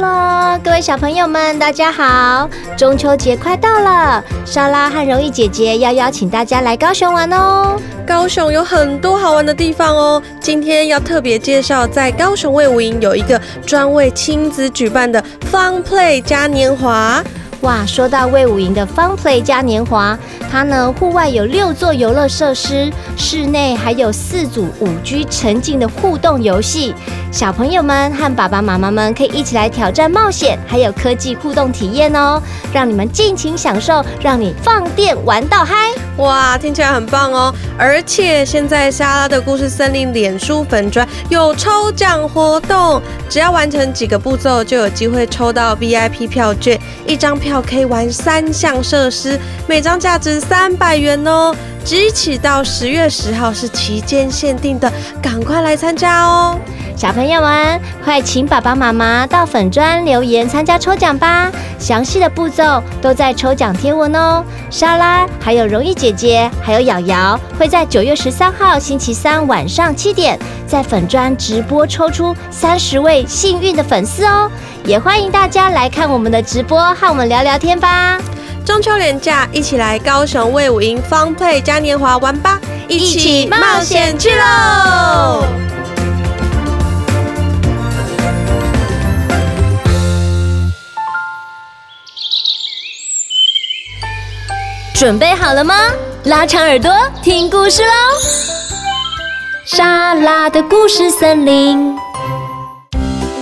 Hello，各位小朋友们，大家好！中秋节快到了，莎拉和容易姐姐要邀请大家来高雄玩哦。高雄有很多好玩的地方哦，今天要特别介绍，在高雄卫武营有一个专为亲子举办的 Fun Play 嘉年华。哇，说到卫武营的 Fun Play 嘉年华，它呢户外有六座游乐设施，室内还有四组五 G 沉浸的互动游戏，小朋友们和爸爸妈妈们可以一起来挑战冒险，还有科技互动体验哦，让你们尽情享受，让你放电玩到嗨！哇，听起来很棒哦！而且现在莎拉的故事森林脸书粉砖有抽奖活动，只要完成几个步骤，就有机会抽到 VIP 票券，一张票。可以玩三项设施，每张价值三百元哦。即起到十月十号是期间限定的，赶快来参加哦！小朋友们，快请爸爸妈妈到粉砖留言参加抽奖吧！详细的步骤都在抽奖贴文哦。莎拉、还有容易姐姐、还有瑶瑶会在九月十三号星期三晚上七点在粉砖直播抽出三十位幸运的粉丝哦！也欢迎大家来看我们的直播，和我们聊聊天吧！中秋连假，一起来高雄卫武营方配嘉年华玩吧！一起冒险去喽！准备好了吗？拉长耳朵听故事喽！莎拉的故事森林。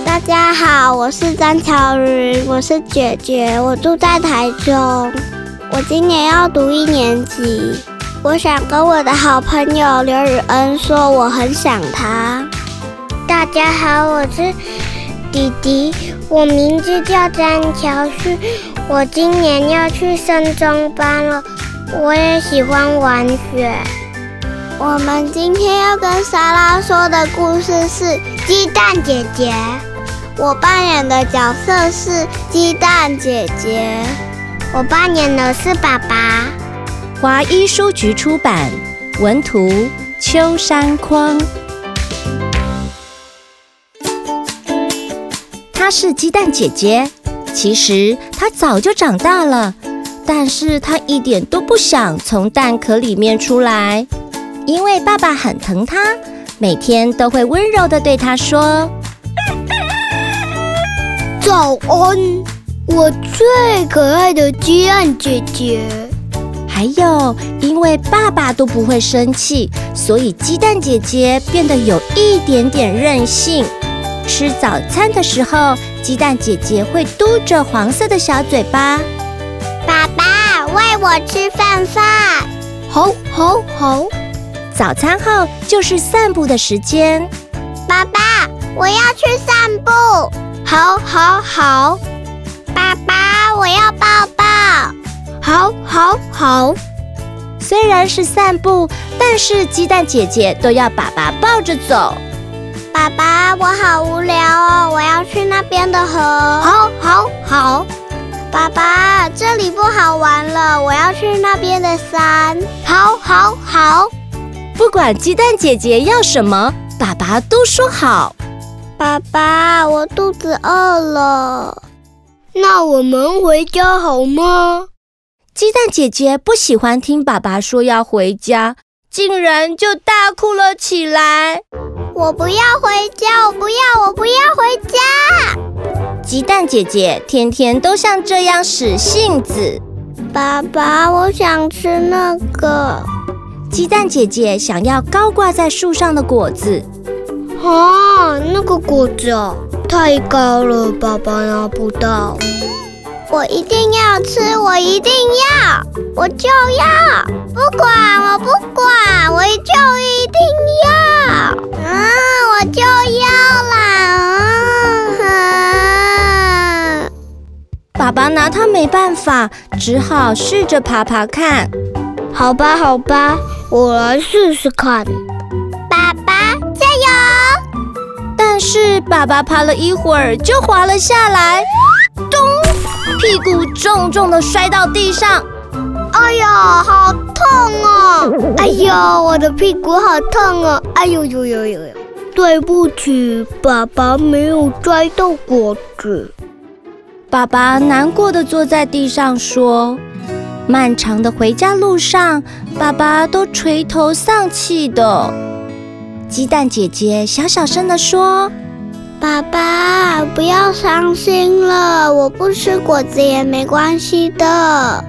大家好，我是张乔瑜，我是姐姐，我住在台中，我今年要读一年级。我想跟我的好朋友刘雨恩说，我很想他。大家好，我是弟弟，我名字叫张乔旭。我今年要去升中班了，我也喜欢玩雪。我们今天要跟莎拉说的故事是鸡蛋姐姐。我扮演的角色是鸡蛋姐姐，我扮演的是爸爸。华一书局出版，文图秋山匡。她是鸡蛋姐姐。其实他早就长大了，但是他一点都不想从蛋壳里面出来，因为爸爸很疼他，每天都会温柔的对他说：“早安，我最可爱的鸡蛋姐姐。”还有，因为爸爸都不会生气，所以鸡蛋姐姐变得有一点点任性。吃早餐的时候，鸡蛋姐姐会嘟着黄色的小嘴巴。爸爸喂我吃饭饭，好，好，好。早餐后就是散步的时间。爸爸，我要去散步。好，好，好。爸爸，我要抱抱。好，好，好。虽然是散步，但是鸡蛋姐姐都要爸爸抱着走。爸爸，我好无聊哦，我要去那边的河。好，好，好。爸爸，这里不好玩了，我要去那边的山。好，好，好。不管鸡蛋姐姐要什么，爸爸都说好。爸爸，我肚子饿了，那我们回家好吗？鸡蛋姐姐不喜欢听爸爸说要回家，竟然就大哭了起来。我不要回家，我不要，我不要回家。鸡蛋姐姐天天都像这样使性子。爸爸，我想吃那个。鸡蛋姐姐想要高挂在树上的果子。啊，那个果子哦，太高了，爸爸拿不到。我一定要吃，我一定要，我就要，不管我不管，我就一定要，嗯，我就要啦，嗯。爸爸拿他没办法，只好试着爬爬看。好吧，好吧，我来试试看。爸爸，加油！但是爸爸爬了一会儿就滑了下来，咚！屁股重重的摔到地上，哎呀，好痛哦！哎呦，我的屁股好痛哦！哎呦呦呦呦呦！对不起，爸爸没有摘到果子。爸爸难过的坐在地上说：“漫长的回家路上，爸爸都垂头丧气的。”鸡蛋姐姐小小声地说：“爸爸，不要伤心了，我不吃果子也没关系的。”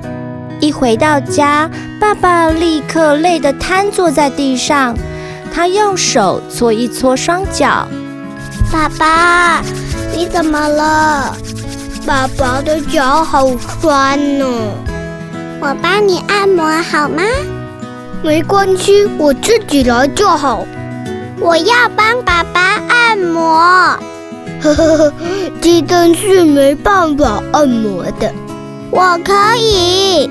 一回到家，爸爸立刻累得瘫坐在地上。他用手搓一搓双脚。爸爸，你怎么了？爸爸的脚好酸呢。我帮你按摩好吗？没关系，我自己来就好。我要帮爸爸按摩。呵呵呵，鸡蛋是没办法按摩的。我可以。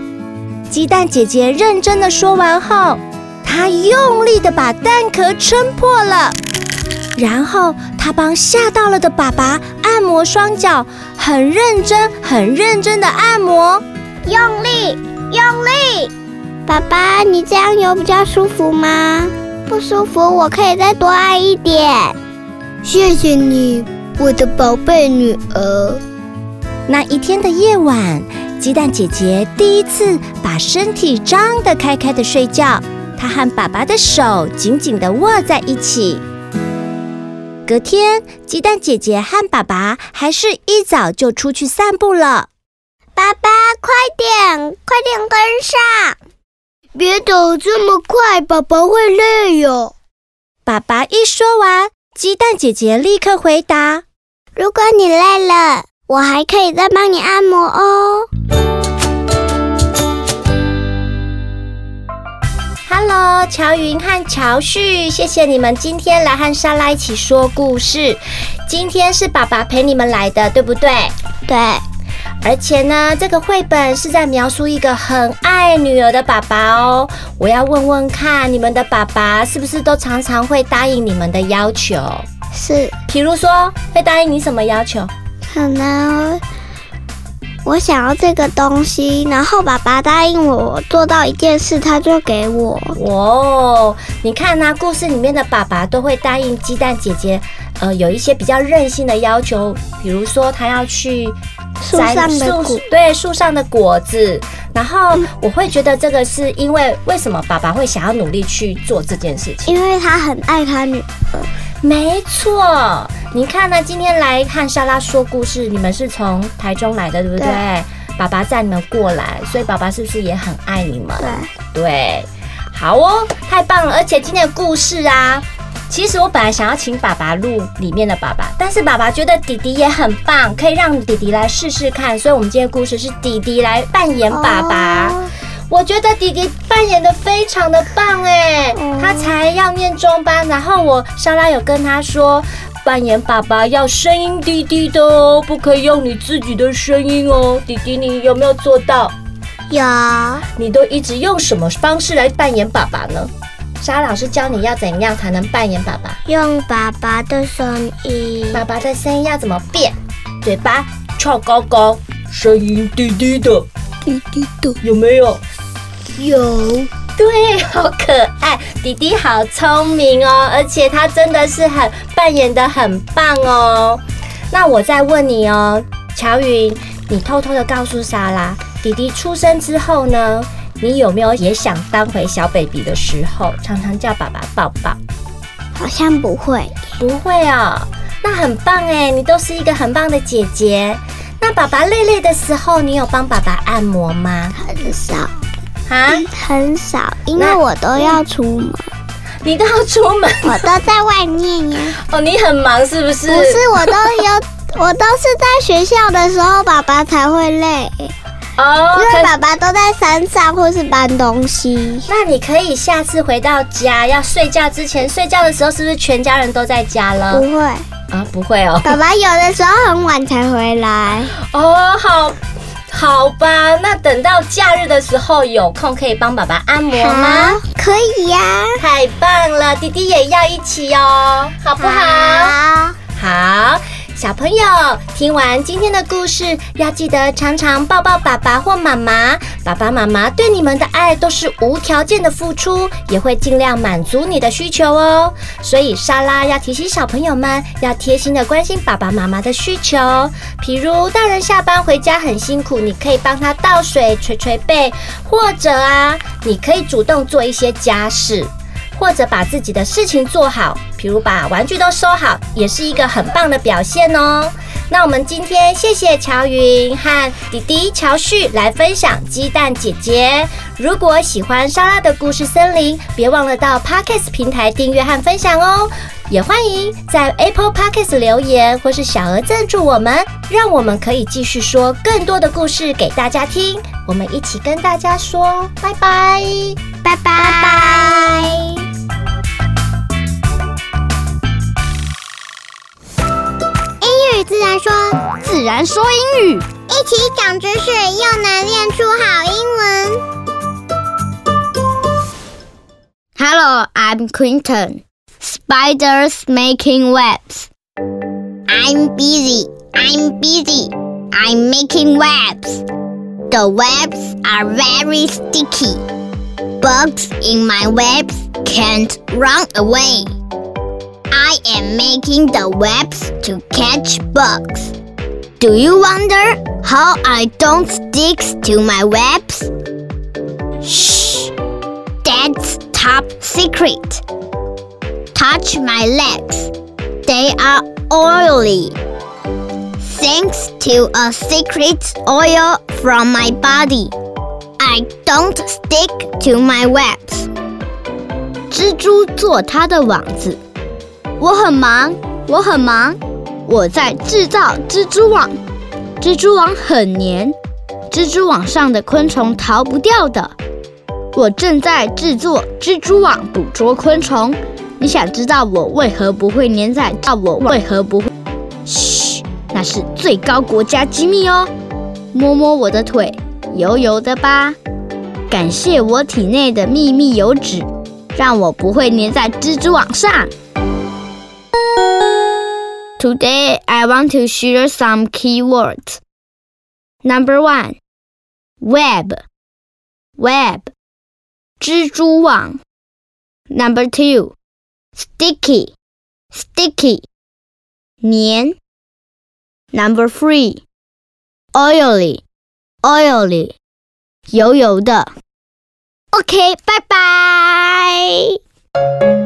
鸡蛋姐姐认真的说完后，她用力的把蛋壳撑破了，然后她帮吓到了的爸爸按摩双脚，很认真、很认真的按摩，用力、用力。爸爸，你这样有比较舒服吗？不舒服，我可以再多爱一点。谢谢你，我的宝贝女儿。那一天的夜晚，鸡蛋姐姐第一次把身体张得开开的睡觉，她和爸爸的手紧紧地握在一起。隔天，鸡蛋姐姐和爸爸还是一早就出去散步了。爸爸，快点，快点跟上！别走这么快，宝宝会累哟。爸爸一说完，鸡蛋姐姐立刻回答：“如果你累了，我还可以再帮你按摩哦。” Hello，乔云和乔旭，谢谢你们今天来和莎拉一起说故事。今天是爸爸陪你们来的，对不对？对。而且呢，这个绘本是在描述一个很爱女儿的爸爸哦。我要问问看，你们的爸爸是不是都常常会答应你们的要求？是。比如说，会答应你什么要求？可能我想要这个东西，然后爸爸答应我做到一件事，他就给我。哦，你看啊，故事里面的爸爸都会答应鸡蛋姐姐，呃，有一些比较任性的要求，比如说他要去。树上的果，对，树上的果子，然后我会觉得这个是因为为什么爸爸会想要努力去做这件事情？因为他很爱他女儿。没错，你看呢？今天来看莎拉说故事，你们是从台中来的，对不对？对。爸爸载你们过来，所以爸爸是不是也很爱你们？对。对，好哦，太棒了！而且今天的故事啊。其实我本来想要请爸爸录里面的爸爸，但是爸爸觉得弟弟也很棒，可以让弟弟来试试看。所以，我们今天的故事是弟弟来扮演爸爸。Oh. 我觉得弟弟扮演的非常的棒哎，oh. 他才要念中班，然后我莎拉有跟他说，扮演爸爸要声音低低的哦，不可以用你自己的声音哦。弟弟，你有没有做到？有。你都一直用什么方式来扮演爸爸呢？莎老师教你要怎样才能扮演爸爸？用爸爸的声音。爸爸的声音要怎么变？嘴巴翘高高，声音低低的，低低的，有没有？有。对，好可爱，弟弟好聪明哦，而且他真的是很扮演的很棒哦。那我再问你哦，乔云，你偷偷的告诉莎拉，弟弟出生之后呢？你有没有也想当回小 baby 的时候，常常叫爸爸抱抱？好像不会，不会哦。那很棒哎，你都是一个很棒的姐姐。那爸爸累累的时候，你有帮爸爸按摩吗？很少啊，很少，因为我都要出门。你都要出门？我都在外面呀。哦，你很忙是不是？不是，我都有，我都是在学校的时候，爸爸才会累。哦，因为爸爸都在山上或是搬东西。那你可以下次回到家要睡觉之前，睡觉的时候是不是全家人都在家了？不会啊，不会哦。爸爸有的时候很晚才回来。哦，好，好吧。那等到假日的时候有空可以帮爸爸按摩吗？可以呀。太棒了，弟弟也要一起哦，好不好？好。好。小朋友，听完今天的故事，要记得常常抱抱爸爸或妈妈。爸爸妈妈对你们的爱都是无条件的付出，也会尽量满足你的需求哦。所以莎拉要提醒小朋友们，要贴心的关心爸爸妈妈的需求。譬如大人下班回家很辛苦，你可以帮他倒水、捶捶背，或者啊，你可以主动做一些家事。或者把自己的事情做好，比如把玩具都收好，也是一个很棒的表现哦。那我们今天谢谢乔云和弟弟乔旭来分享鸡蛋姐姐。如果喜欢莎拉的故事森林，别忘了到 Podcast 平台订阅和分享哦。也欢迎在 Apple Podcast 留言或是小额赞助我们，让我们可以继续说更多的故事给大家听。我们一起跟大家说拜拜，拜拜拜。然说，自然说英语，一起长知识，又能练出好英文。Hello, I'm Quentin. Spiders making webs. I'm busy. I'm busy. I'm making webs. The webs are very sticky. Bugs in my webs can't run away. I am making the webs to catch bugs. Do you wonder how I don't stick to my webs? Shh! That's top secret. Touch my legs. They are oily. Thanks to a secret oil from my body, I don't stick to my webs. 蜘蛛做它的网子。 我很忙，我很忙，我在制造蜘蛛网。蜘蛛网很黏，蜘蛛网上的昆虫逃不掉的。我正在制作蜘蛛网，捕捉昆虫。你想知道我为何不会黏在？到我为何不会？嘘，那是最高国家机密哦。摸摸我的腿，油油的吧？感谢我体内的秘密油脂，让我不会黏在蜘蛛网上。Today, I want to share some keywords. Number one, web, web, 蜘蛛网。Number two, sticky, sticky, 黏。Number three, oily, oily, 油油的。OK，拜拜。